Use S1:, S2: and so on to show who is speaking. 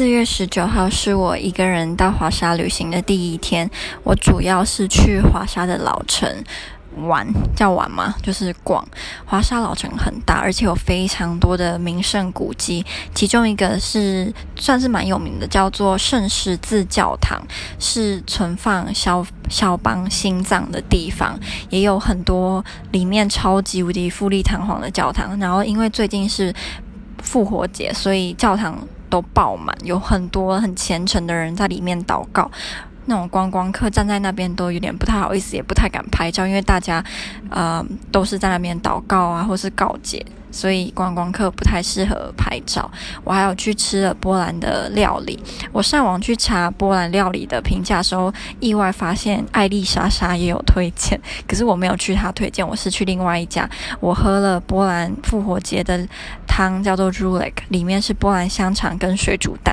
S1: 四月十九号是我一个人到华沙旅行的第一天。我主要是去华沙的老城玩，叫玩吗？就是逛。华沙老城很大，而且有非常多的名胜古迹。其中一个是算是蛮有名的，叫做圣十字教堂，是存放肖肖邦心脏的地方。也有很多里面超级无敌富丽堂皇的教堂。然后因为最近是复活节，所以教堂。都爆满，有很多很虔诚的人在里面祷告。那种观光客站在那边都有点不太好意思，也不太敢拍照，因为大家呃都是在那边祷告啊，或是告解。所以观光客不太适合拍照。我还有去吃了波兰的料理。我上网去查波兰料理的评价时候，意外发现艾丽莎莎也有推荐，可是我没有去她推荐，我是去另外一家。我喝了波兰复活节的汤，叫做 r u l e k 里面是波兰香肠跟水煮蛋。